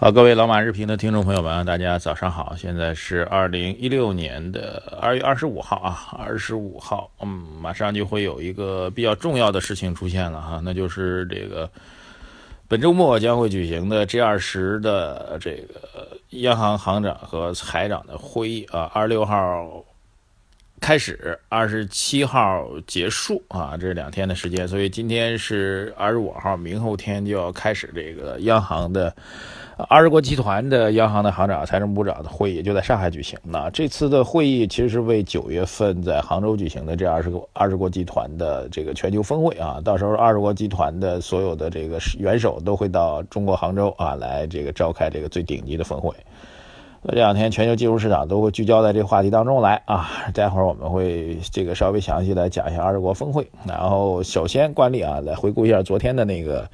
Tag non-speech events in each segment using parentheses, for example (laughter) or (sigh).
好，各位老马日评的听众朋友们，大家早上好！现在是二零一六年的二月二十五号啊，二十五号，嗯，马上就会有一个比较重要的事情出现了哈，那就是这个本周末将会举行的 G 二十的这个央行行长和财长的会议啊，二十六号开始，二十七号结束啊，这两天的时间，所以今天是二十五号，明后天就要开始这个央行的。二十国集团的央行的行长、财政部长的会议就在上海举行。那这次的会议其实是为九月份在杭州举行的这二十个二十国集团的这个全球峰会啊。到时候二十国集团的所有的这个元首都会到中国杭州啊来这个召开这个最顶级的峰会。这两天全球金融市场都会聚焦在这个话题当中来啊。待会儿我们会这个稍微详细来讲一下二十国峰会。然后首先惯例啊，来回顾一下昨天的那个。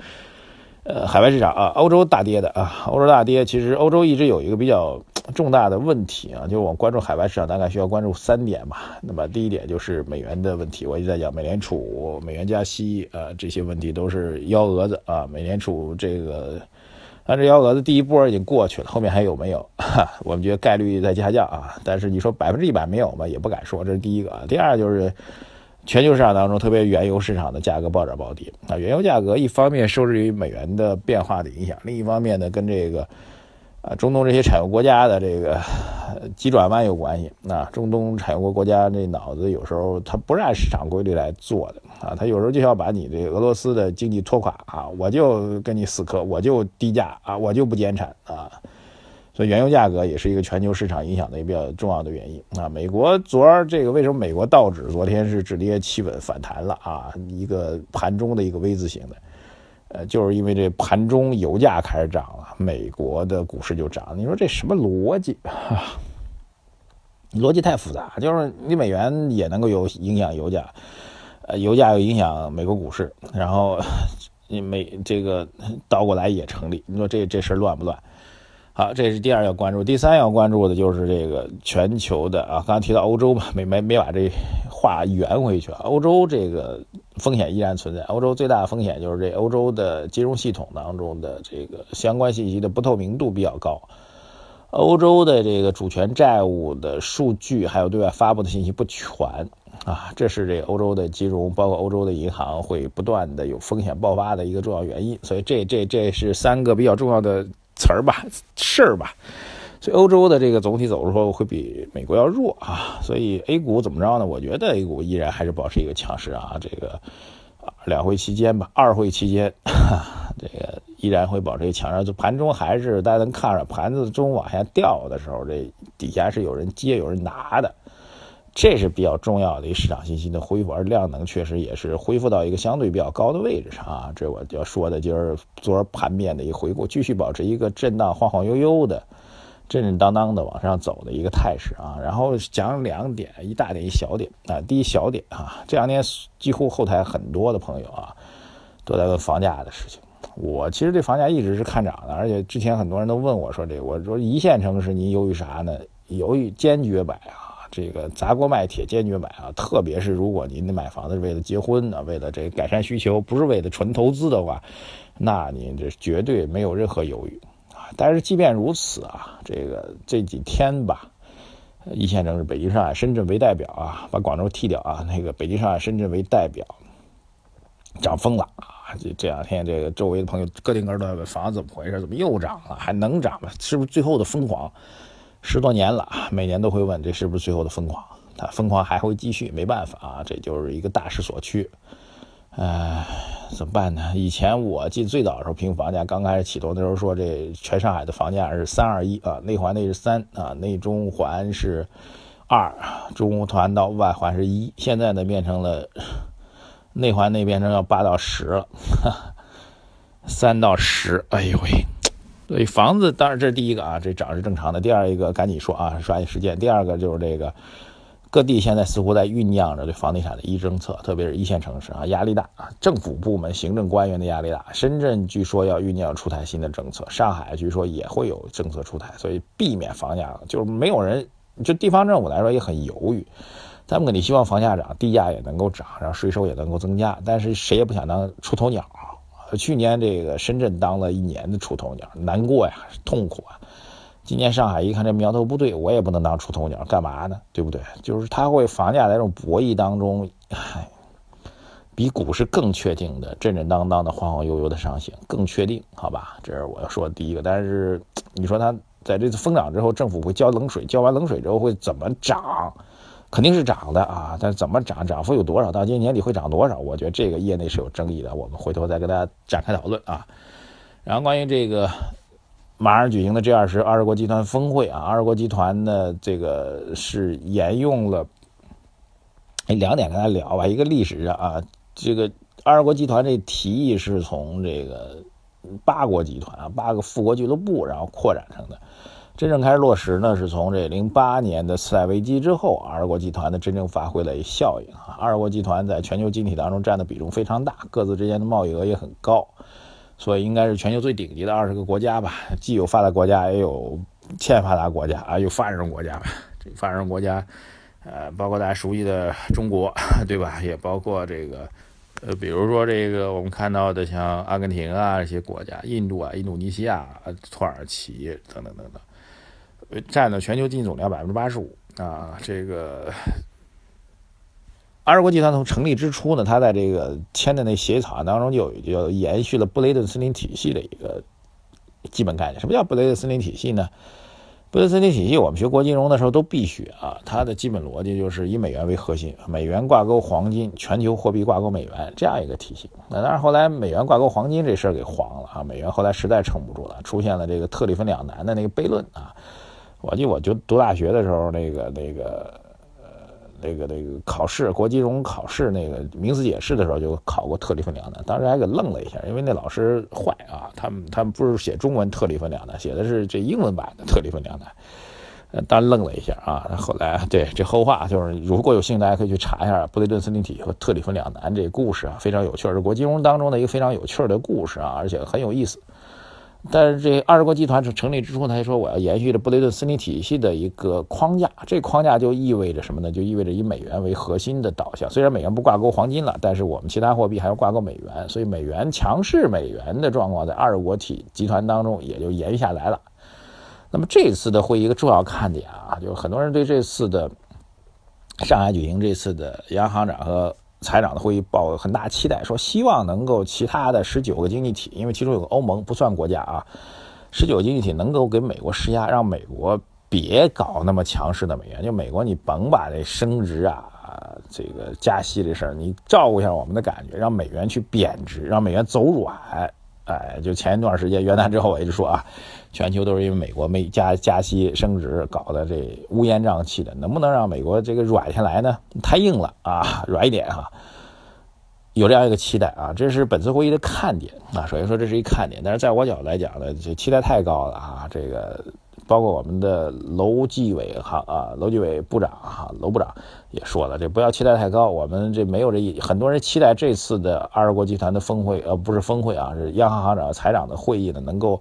呃，海外市场啊，欧洲大跌的啊，欧洲大跌。其实欧洲一直有一个比较 (tsk) 重大的问题啊，就是我关注海外市场大概需要关注三点吧。那么第一点就是美元的问题，我一直在讲美联储、美元加息啊，这些问题都是幺蛾子啊。美联储这个按这幺蛾子第一波已经过去了，后面还有没有？(laughs) 我们觉得概率在下降啊，但是你说百分之一百没有吧，也不敢说。这是第一个。第二就是。全球市场当中，特别原油市场的价格暴涨暴跌啊。原油价格一方面受制于美元的变化的影响，另一方面呢，跟这个啊中东这些产油国家的这个急转弯有关系。那中东产油国国家这脑子有时候它不是按市场规律来做的啊，它有时候就要把你这俄罗斯的经济拖垮啊，我就跟你死磕，我就低价啊，我就不减产啊。所以原油价格也是一个全球市场影响的一个比较重要的原因啊。美国昨儿这个为什么美国道指昨天是止跌企稳反弹了啊？一个盘中的一个 V 字形的，呃，就是因为这盘中油价开始涨了，美国的股市就涨。你说这什么逻辑啊？(laughs) 逻辑太复杂，就是你美元也能够有影响油价，呃，油价又影响美国股市，然后 (laughs) 你美这个倒过来也成立。你说这这事乱不乱？好，这是第二要关注，第三要关注的就是这个全球的啊，刚刚提到欧洲嘛，没没没把这话圆回去啊。欧洲这个风险依然存在，欧洲最大的风险就是这欧洲的金融系统当中的这个相关信息的不透明度比较高，欧洲的这个主权债务的数据还有对外发布的信息不全啊，这是这欧洲的金融包括欧洲的银行会不断的有风险爆发的一个重要原因，所以这这这是三个比较重要的。词儿吧，事儿吧，所以欧洲的这个总体走势会比美国要弱啊，所以 A 股怎么着呢？我觉得 A 股依然还是保持一个强势啊，这个两会期间吧，二会期间，(laughs) 这个依然会保持一个强势。就盘中还是大家能看着，盘子中往下掉的时候，这底下是有人接有人拿的。这是比较重要的一市场信息的恢复，而量能确实也是恢复到一个相对比较高的位置上啊。这我要说的就是昨儿盘面的一个回顾，继续保持一个震荡晃晃悠悠的、震震荡荡的往上走的一个态势啊。然后讲两点，一大点一小点啊。第一小点啊，这两天几乎后台很多的朋友啊都在问房价的事情。我其实对房价一直是看涨的，而且之前很多人都问我说这，我说一线城市您犹豫啥呢？犹豫坚决买啊。这个砸锅卖铁坚决买啊！特别是如果您买房子是为了结婚呢，为了这改善需求，不是为了纯投资的话，那您这绝对没有任何犹豫啊！但是即便如此啊，这个这几天吧，一线城市北京、上海、深圳为代表啊，把广州剔掉啊，那个北京、上海、深圳为代表，涨疯了啊！这这两天这个周围的朋友个顶个都在问房子怎么回事，怎么又涨了？还能涨吗？是不是最后的疯狂？十多年了，每年都会问这是不是最后的疯狂？它疯狂还会继续，没办法啊，这就是一个大势所趋。唉，怎么办呢？以前我记得最早的时候评房价刚开始启动的时候说，这全上海的房价是三二一啊，内环内是三啊，内中环是二，中环到外环是一。现在呢变成了内环内变成要八到十了，三到十，哎呦喂！所以房子当然这是第一个啊，这涨是正常的。第二一个赶紧说啊，抓紧时间。第二个就是这个各地现在似乎在酝酿着对房地产的一政策，特别是一线城市啊，压力大啊，政府部门、行政官员的压力大。深圳据说要酝酿出台新的政策，上海据说也会有政策出台，所以避免房价就是没有人，就地方政府来说也很犹豫。他们肯定希望房价涨，地价也能够涨，然后税收也能够增加，但是谁也不想当出头鸟。去年这个深圳当了一年的出头鸟，难过呀，痛苦啊。今年上海一看这苗头不对，我也不能当出头鸟，干嘛呢？对不对？就是他会房价在这种博弈当中，唉，比股市更确定的震震荡荡的晃晃悠悠的上行更确定，好吧？这是我要说的第一个。但是你说他在这次疯涨之后，政府会浇冷水，浇完冷水之后会怎么涨？肯定是涨的啊，但是怎么涨，涨幅有多少？到今年底会涨多少？我觉得这个业内是有争议的，我们回头再跟大家展开讨论啊。然后关于这个。马上举行的 G 二十二十国集团峰会啊，二十国集团呢，这个是沿用了两点跟大家聊吧。一个历史上啊，这个二十国集团这提议是从这个八国集团啊，八个富国俱乐部然后扩展成的，真正开始落实呢，是从这零八年的次贷危机之后，二十国集团的真正发挥了效应啊。二十国集团在全球经济当中占的比重非常大，各自之间的贸易额也很高。所以应该是全球最顶级的二十个国家吧，既有发达国家，也有欠发达国家啊，有发展中国家吧。这发展中国家，呃，包括大家熟悉的中国，(laughs) 对吧？也包括这个，呃，比如说这个我们看到的像阿根廷啊这些国家，印度啊、印度尼西亚、土耳其等等等等，占了全球经济总量百分之八十五啊，这个。二十国集团从成立之初呢，它在这个签的那协议草案当中就就延续了布雷顿森林体系的一个基本概念。什么叫布雷顿森林体系呢？布雷顿森林体系我们学国金融的时候都必学啊。它的基本逻辑就是以美元为核心，美元挂钩黄金，全球货币挂钩美元这样一个体系。那当然后来美元挂钩黄金这事儿给黄了啊，美元后来实在撑不住了，出现了这个特里芬两难的那个悖论啊。我记得我就读大学的时候，那个那个。呃那个那个考试，国际融考试那个名词解释的时候就考过特里芬两难，当时还给愣了一下，因为那老师坏啊，他们他们不是写中文特里芬两难，写的是这英文版的特里芬两难，呃，当时愣了一下啊。后来对这后话就是，如果有兴趣，大家可以去查一下布雷顿森林体和特里芬两难这故事啊，非常有趣，是国金融当中的一个非常有趣的故事啊，而且很有意思。但是这二十国集团成成立之初，他就说我要延续着布雷顿森林体系的一个框架，这框架就意味着什么呢？就意味着以美元为核心的导向。虽然美元不挂钩黄金了，但是我们其他货币还要挂钩美元，所以美元强势美元的状况在二十国体集团当中也就延续下来了。那么这次的会议一个重要看点啊，就是很多人对这次的上海举行这次的央行长和。财长的会议抱很大期待，说希望能够其他的十九个经济体，因为其中有个欧盟不算国家啊，十九经济体能够给美国施压，让美国别搞那么强势的美元。就美国你甭把这升值啊、这个加息这事儿，你照顾一下我们的感觉，让美元去贬值，让美元走软。哎，就前一段时间元旦之后，我一直说啊，全球都是因为美国没加加息升值搞得这乌烟瘴气的，能不能让美国这个软下来呢？太硬了啊，软一点啊。有这样一个期待啊，这是本次会议的看点啊。首先说这是一看点，但是在我角度来讲呢，这期待太高了啊。这个包括我们的楼继伟哈啊，楼继伟部长哈，楼部长也说了，这不要期待太高。我们这没有这意，很多人期待这次的二十国集团的峰会，呃，不是峰会啊，是央行行长、财长的会议呢，能够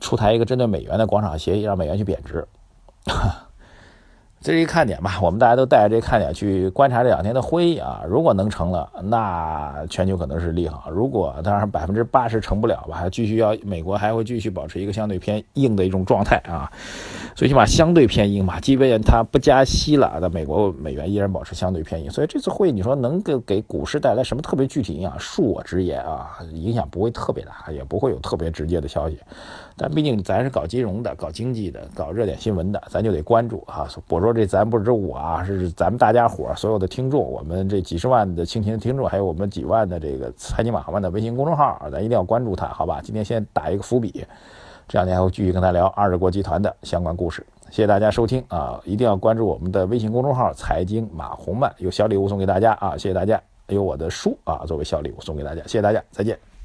出台一个针对美元的广场协议，让美元去贬值。这是一看点吧，我们大家都带着这看点去观察这两天的会议啊。如果能成了，那全球可能是利好；如果当然百分之八十成不了吧，继续要美国还会继续保持一个相对偏硬的一种状态啊。最起码相对偏硬嘛，即便它不加息了，那美国美元依然保持相对偏硬。所以这次会议你说能给给股市带来什么特别具体影响？恕我直言啊，影响不会特别大，也不会有特别直接的消息。但毕竟咱是搞金融的、搞经济的、搞热点新闻的，咱就得关注啊。我说。这咱不是我啊，是咱们大家伙所有的听众，我们这几十万的蜻蜓听众，还有我们几万的这个财经马行的微信公众号，咱一定要关注它，好吧？今天先打一个伏笔，这两天还会继续跟他聊二十国集团的相关故事。谢谢大家收听啊，一定要关注我们的微信公众号“财经马红漫”，有小礼物送给大家啊！谢谢大家，有我的书啊作为小礼物送给大家，谢谢大家，再见。